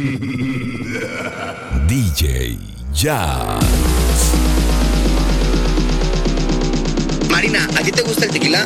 DJ Jazz. Marina, ¿a ti te gusta el tequila?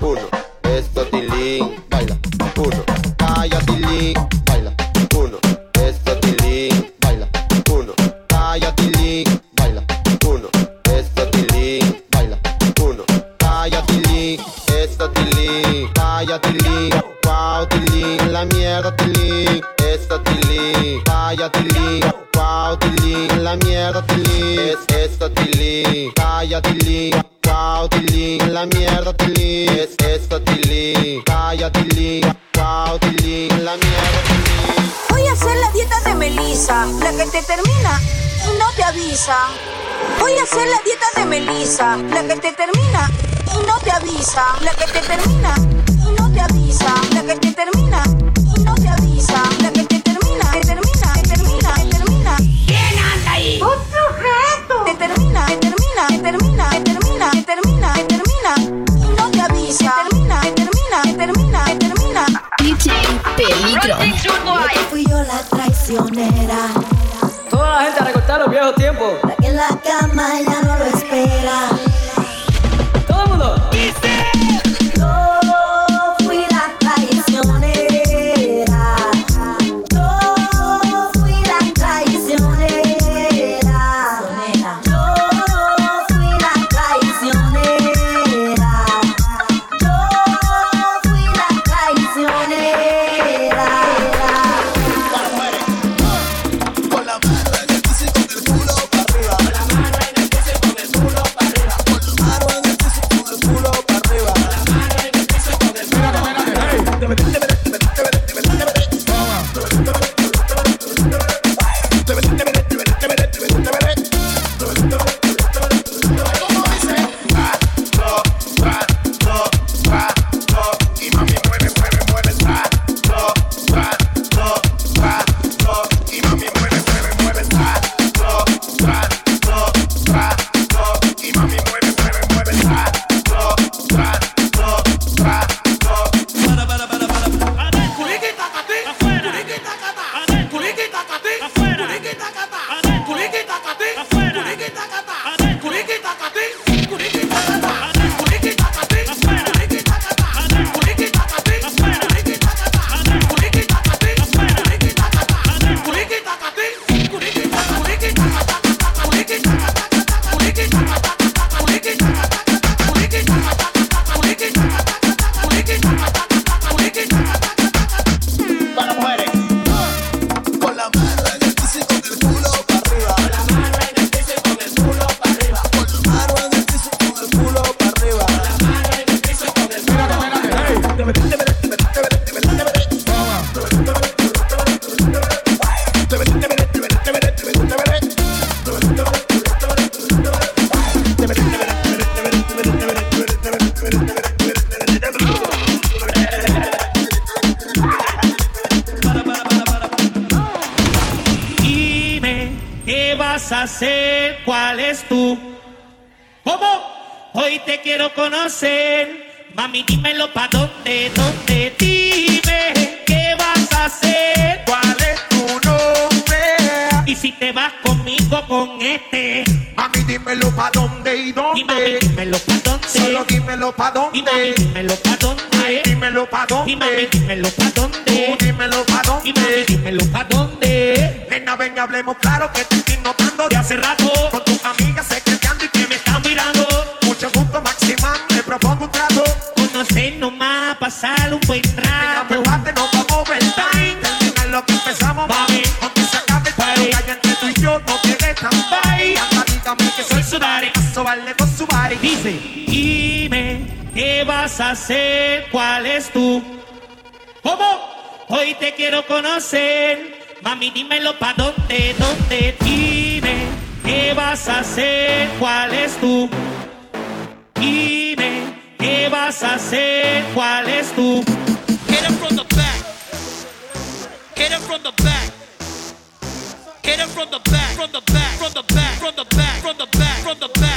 Uno. Esto tilín. Voy a hacer la dieta de Melissa, la que te termina y no te avisa. La que te termina y no te avisa. Mami, dímelo pa' dónde, dónde. Dime, ¿qué vas a hacer? ¿Cuál es tu nombre? Y si te vas conmigo con este. Mami, dímelo pa' dónde y Y mami, dónde. dímelo pa' dónde. Solo dímelo pa' Y mami, dónde. dímelo pa' dónde. Dímelo pa' Y mami, dónde. dímelo pa' dónde. Tú dímelo pa' Y mami, dónde. dímelo pa' dónde. Nena, ven, hablemos claro que te estoy notando de hace rato. Pasar un buen rato. prepárate, nos vamos overtime. Terminar lo que empezamos, mami. Aunque se acabe el que hay entre tú y yo, no te dejan bye. Dígame que soy su daddy. Paso, vale con su body. Dice, dime, ¿qué vas a hacer? ¿Cuál es tu? ¿Cómo? Hoy te quiero conocer. Mami, dímelo pa' dónde, dónde. Dime, ¿qué vas a hacer? ¿Cuál es tu? Dime, ¿qué vas a hacer? ¿Cuál es tu? Hit him from the back. Hit him from the back. Hit him. From the back. From the back. From the back. From the back. From the back. From the back.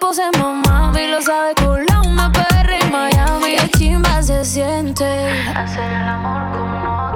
puse mamá y lo sabe culón, me perra en Miami. Qué chimba se siente hacer el amor como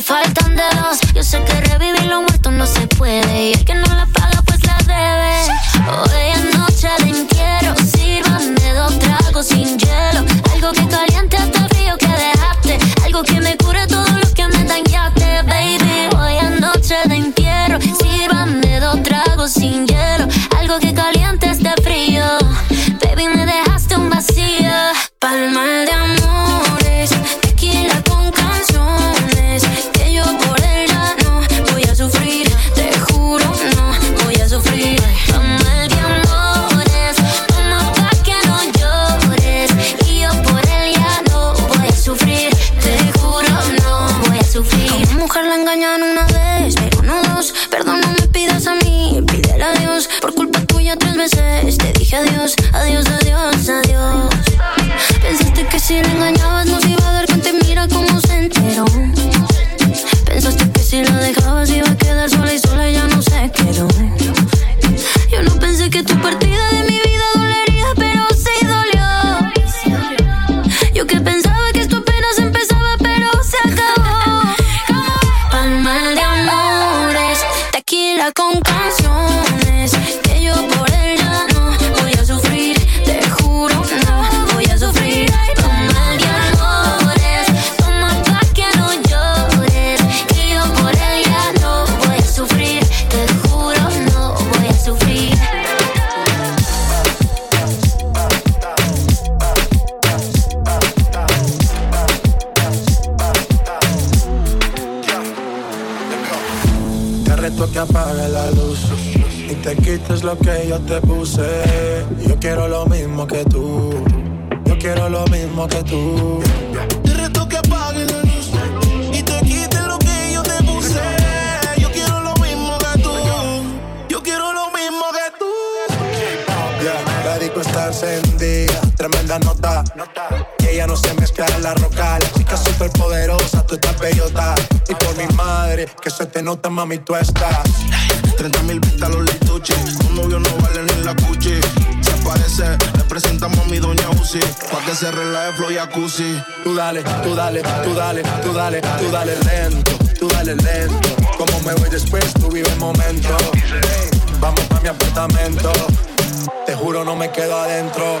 hiciste, me nota, mami, tú estás. 30 mil vistas los lituchi. Un novio no vale ni la cuchi. Se parece, le presentamos a mi doña Uzi. Pa' que se relaje flow y jacuzzi. Tú dale, tú dale, tú dale, tú dale, tú dale lento, tú dale lento. Como me voy después, tú vive el momento. Ey, vamos pa' mi apartamento. Te juro, no me quedo adentro.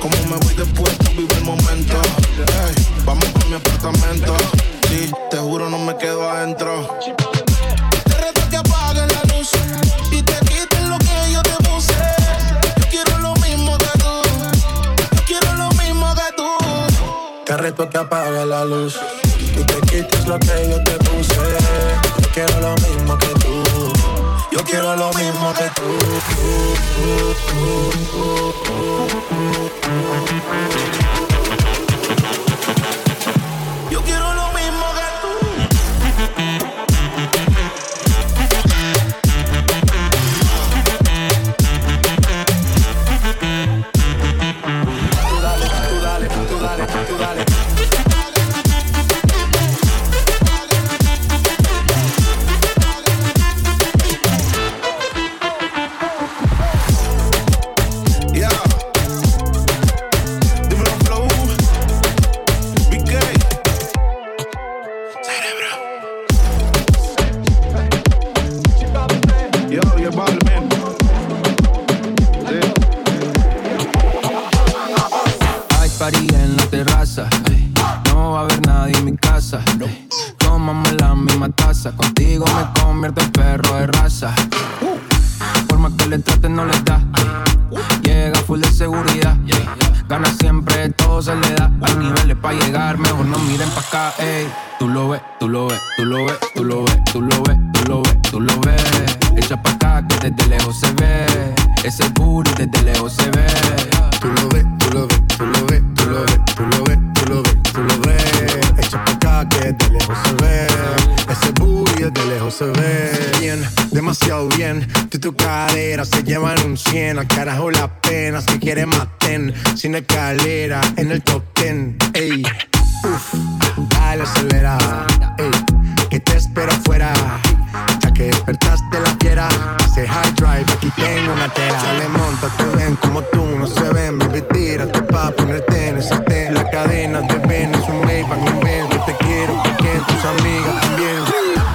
Como me voy después, tú vive el momento. Ey, vamos pa' mi apartamento. Sí, te juro, no me quedo adentro. Te reto que apagues la luz y te quites lo que yo te puse. Yo quiero lo mismo que tú. Yo quiero lo mismo que tú. Te reto que apague la luz y te quites lo que yo te puse. Yo quiero lo mismo que tú. Yo quiero lo mismo que tú. Yo party en la terraza. No va a haber nadie en mi casa. Tómame la misma taza. Contigo me convierto en perro de raza. Forma que le traten no le da. Llega full de seguridad. Gana siempre, todo se le da. Hay niveles para llegar, mejor no miren pa' acá. ey. Tú lo ves, tú lo ves, tú lo ves, tú lo ves, tú lo ves, tú lo ves, tú lo ves. Echa pa' acá que desde lejos se ve. Ese booty desde lejos se ve. Tú lo ves, tú lo ves, tú lo ves, tú lo ves, tú lo ves, tú lo ves, tú lo ves. Echa pa' acá que de lejos se ve. Ese booty de lejos se ve. Bien, demasiado bien. Tú tu cadera se llevan un 100. Al carajo la pena. Si quieres maten. Sin escalera en el top 10. Ey, uff, dale acelera. Ey, que te espero afuera. Que despertaste la fiera. Hace high drive, aquí tengo una tela. Chale, monta, te ven como tú, no se ven. Baby, tírate pa' ponerte en ese ten. La cadena te ven, es un Maybach, un Benz. Yo te quiero porque tus amigas también.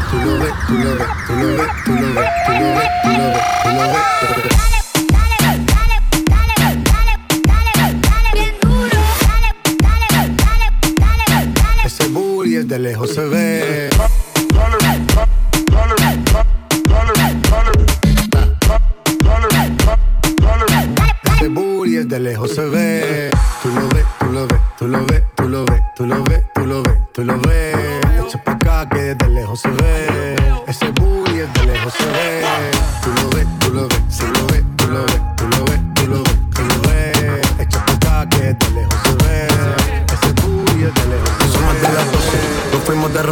Tú lo ves, tú lo ves, tú lo ves, tú lo ves, tú lo ves, tú lo ves, tú lo ves. Ese booty desde lejos se ve. Desde lejos se ve. Tú lo ves, tú lo ves, tú lo ves, tú lo ves, tú lo ves, tú lo ves, tú lo ves. Echa pa' acá que desde lejos se ve.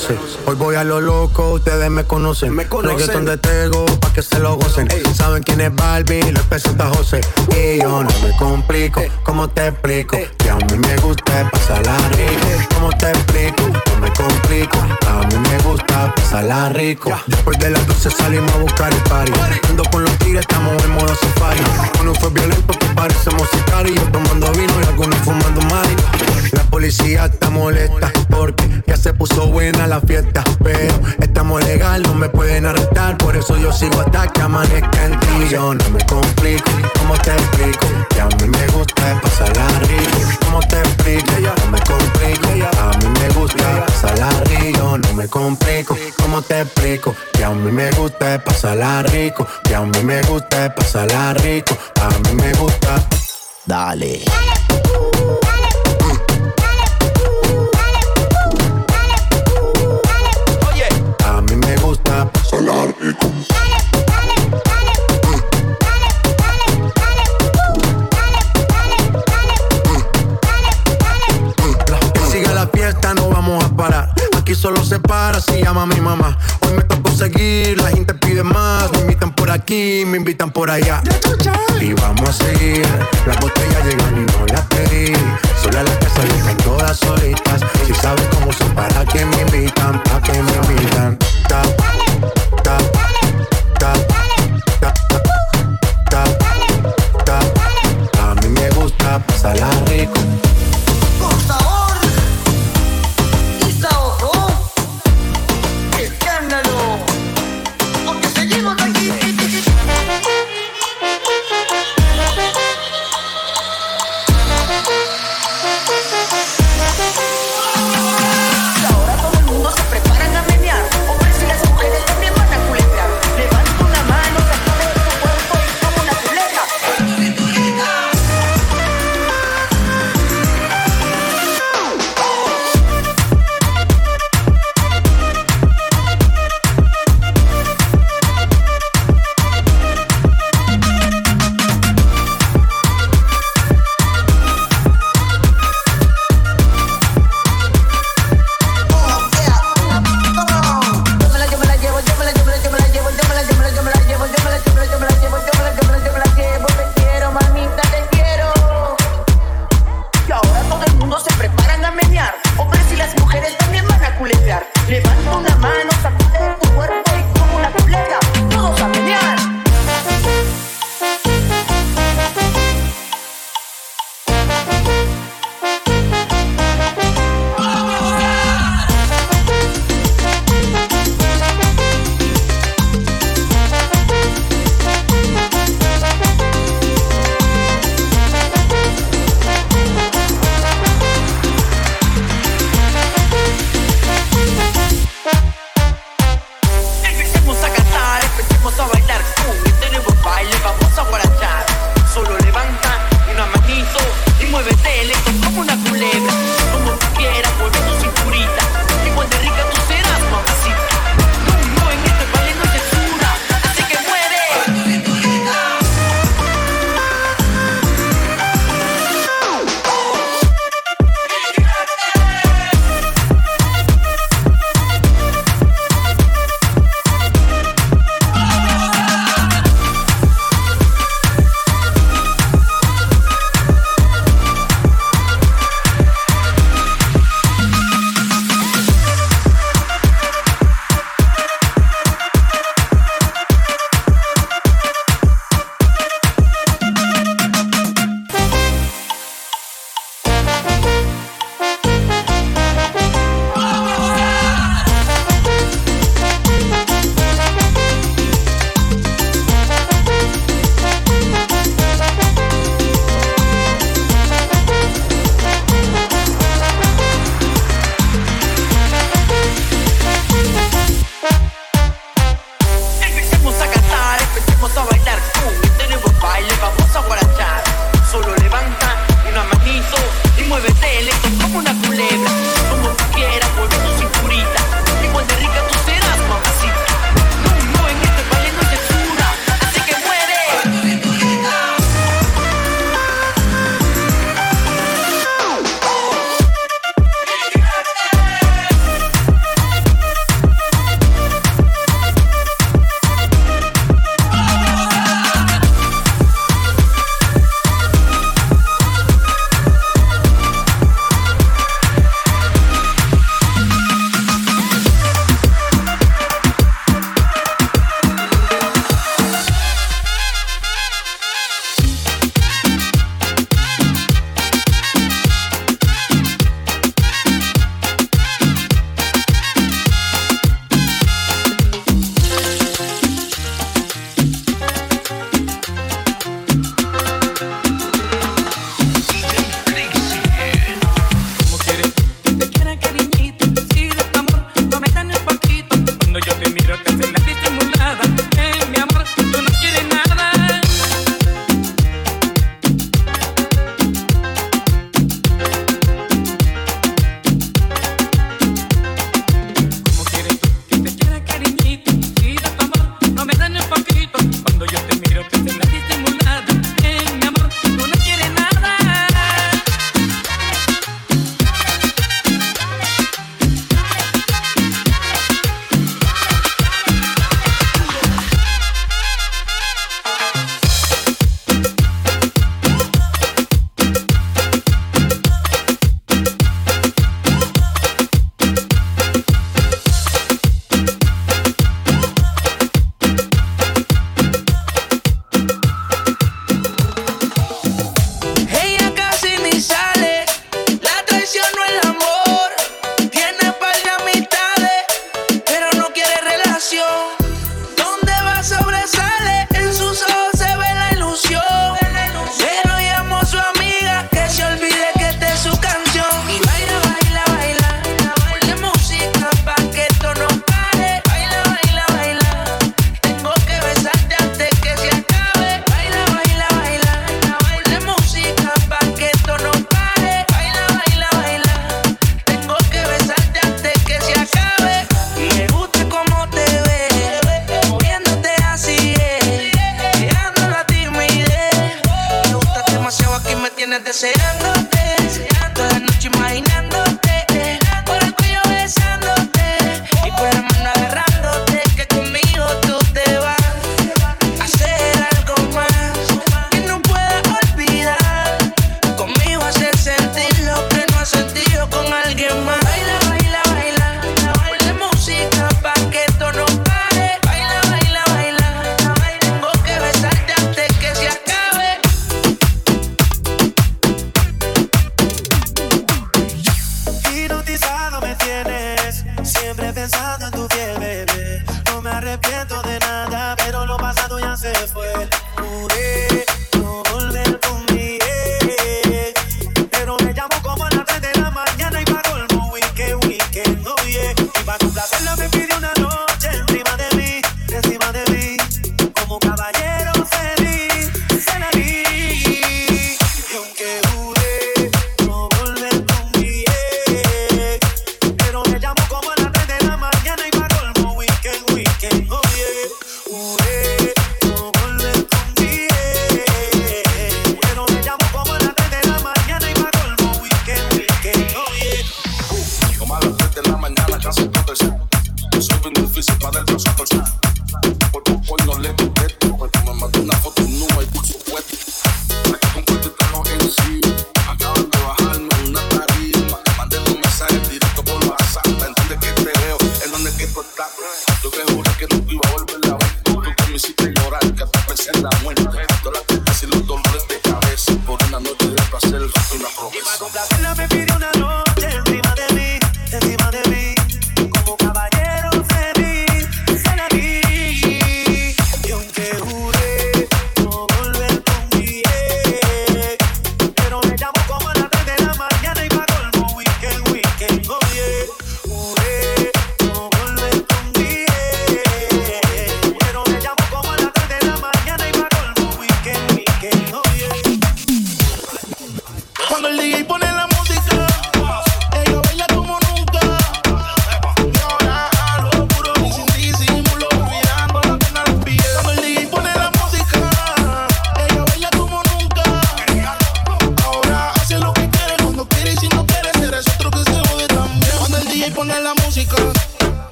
12, nos fuimos de roce. Hoy voy a lo loco, ustedes me conocen. Me conocen. Reggaeton de Tego, pa' que se lo gocen. Saben quién es Barbie, les presenta José. Y yo no me complico, ¿cómo te explico? Que a mí me gusta pasarla rico. ¿Cómo te explico? No me complico, a mí me gusta pasarla rico. Después de las 12 salimos a buscar el party. Ando con los tigres, estamos en modo safari. Uno fue violento que parecemos sicarios. Yo tomando vino y algunos fumando mari. La policía está molesta porque ya se puso buena la fiesta. Pero estamos legal, no me pueden arrestar. Por eso yo sigo hasta que amanezca en ti. Yo no me complico, ¿cómo te explico? Que a mí me gusta pasarla rico. ¿Cómo te explico? No me complico, a mí me gusta pasarla rico. No me complico, ¿cómo te explico? Que a mí me gusta pasarla rico. Que a mí me gusta pasarla rico. A mí me gusta. Dale. Solo se para si llama mi mamá. Hoy me tocó seguir, la gente pide más. Me invitan por aquí, me invitan por allá. Y vamos a seguir. Las botellas llegan y no las pedí. Sola la casa están todas solitas. Si sabes cómo son, para que me invitan, para que me invitan. Ta, ta, A mí me gusta pasarla rico.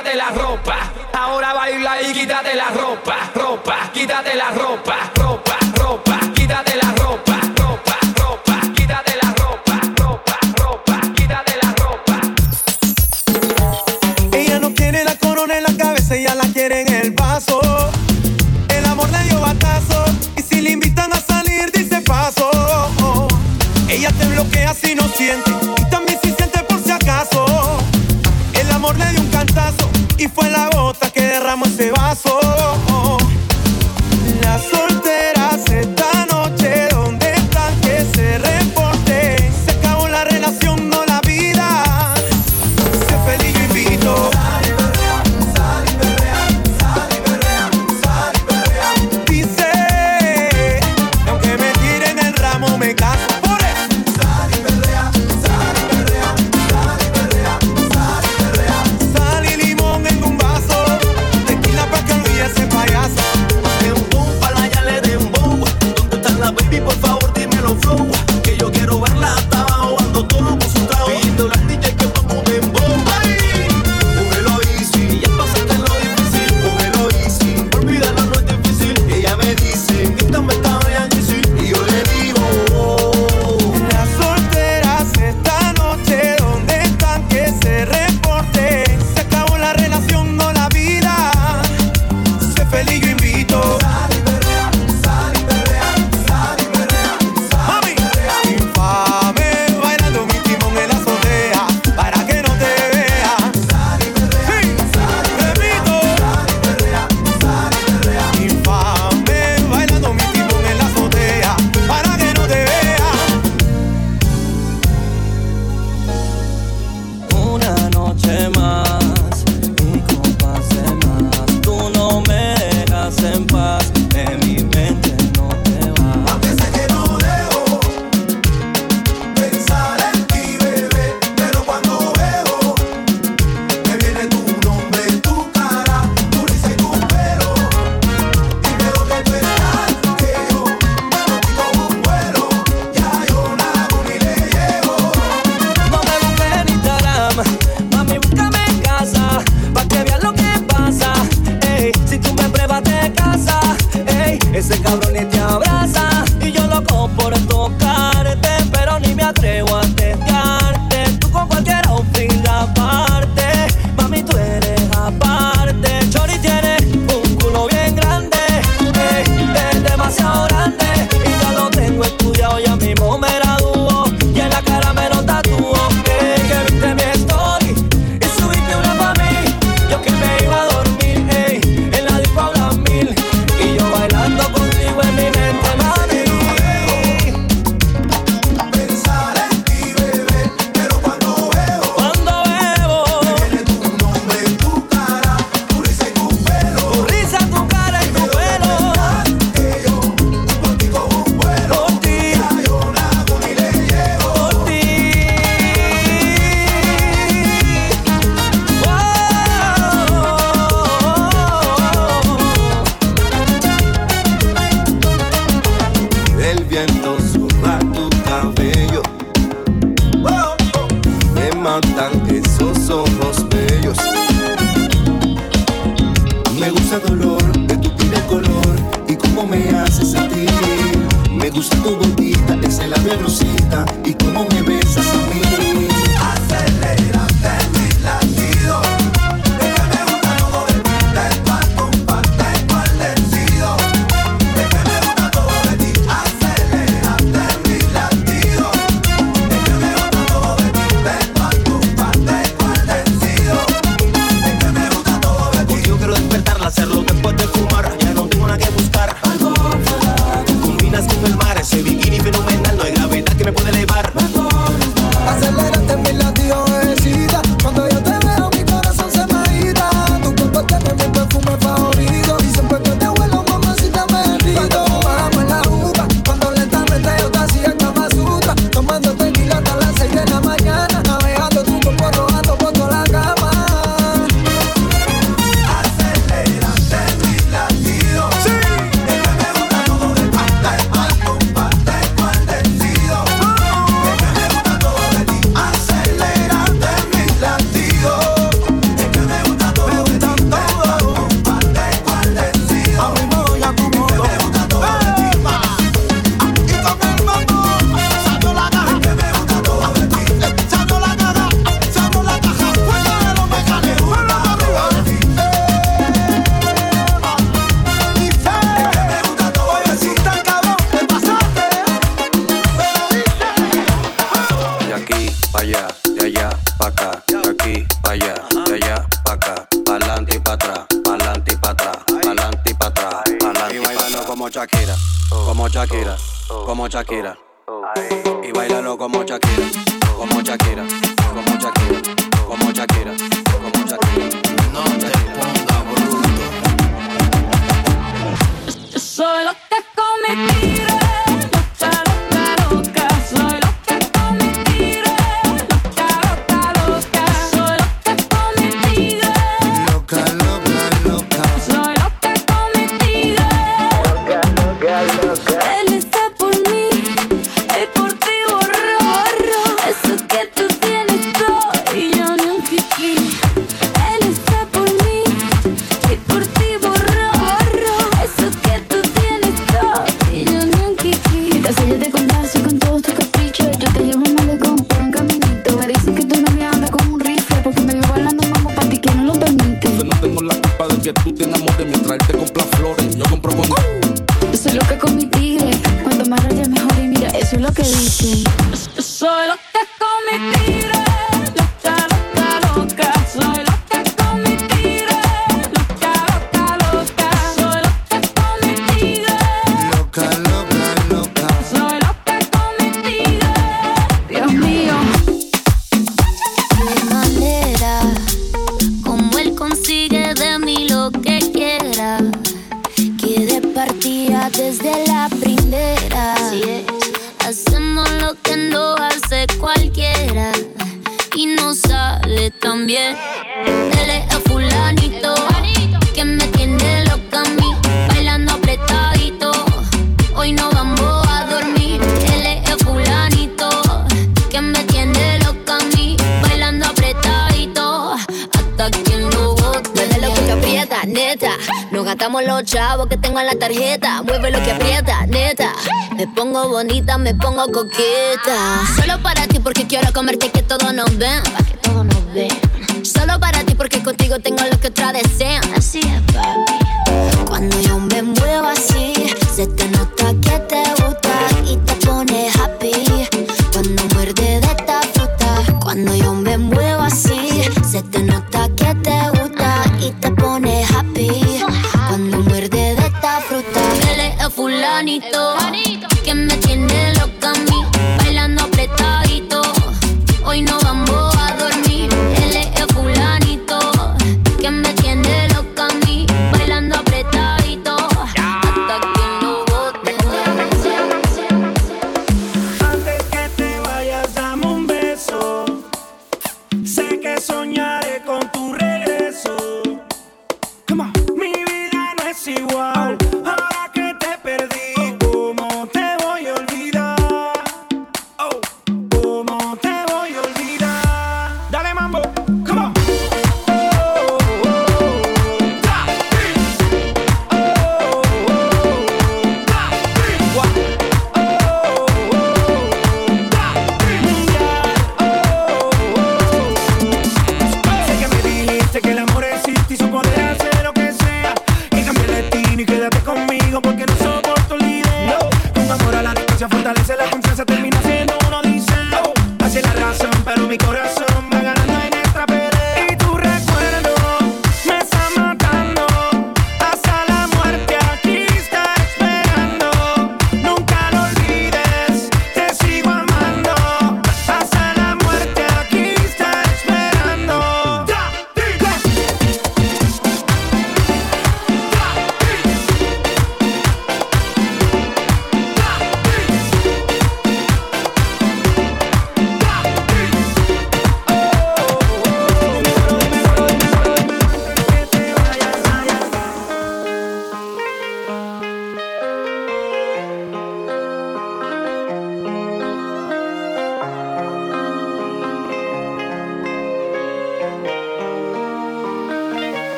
quítate la ropa. Ahora baila y quítate la ropa, ropa, quítate la ropa, ropa, ropa, quítate la ropa, ropa, ropa, quítate la ropa, ropa, ropa, la ropa. Ella no quiere la corona en la cabeza, ella la quiere en el vaso. El amor le dio batazo y si le invitan a salir dice paso. Ella te bloquea si no siente y también si siente por si acaso. El amor le dio un y fue la gota que derramó ese vaso. saquera. propongo. Uh, soy loca con mi tigre. Cuando más rayas mejor. Y mira, eso es lo que dicen. pongo bonita, me pongo coqueta. Solo para ti porque quiero comerte que todos nos ven. Que todos nos ven. Solo para ti porque contigo tengo la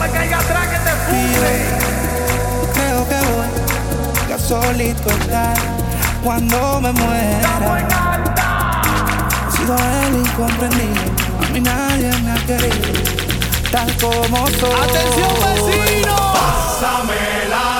me caiga atrás que te funde. Creo que voy ya solito estar cuando me muera. He sido el incomprendido, a mí nadie me ha querido, tal como soy. ¡Atención, vecino! Pásamela.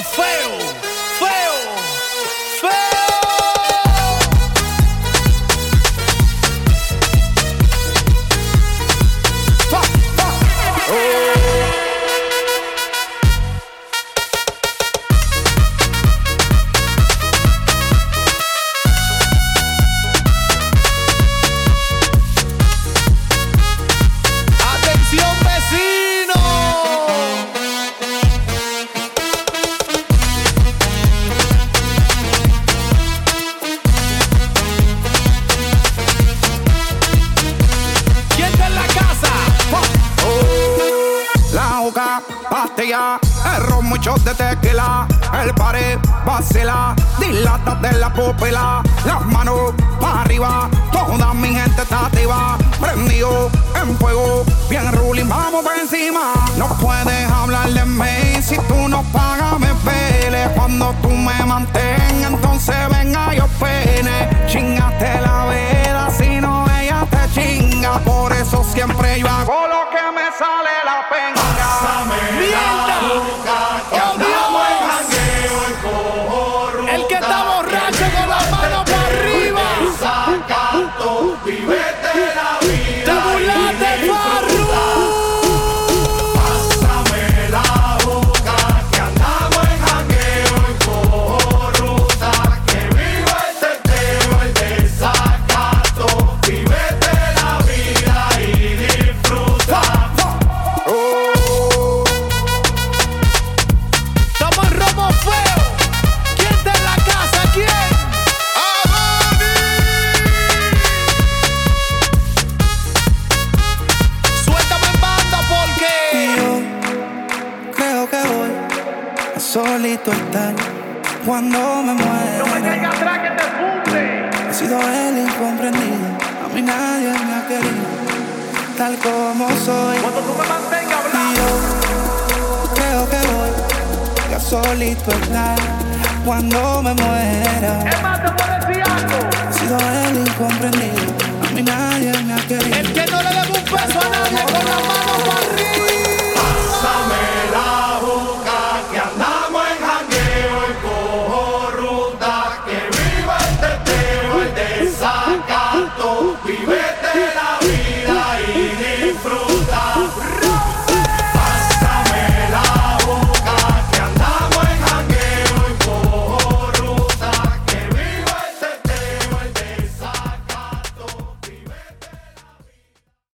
feio. Muchos de tequila. El pared vacila, dilata de la pupila. Las manos para arriba, toda mi gente está activa. Prendido en fuego, bien ruling, vamos por encima. No puedes hablar de mí si tú no pagas, me pele. Cuando tú me mantengas, entonces venga yo pene. Chingaste la vela, si no ella te chinga. Por eso siempre yo hago lo que me sale la penga.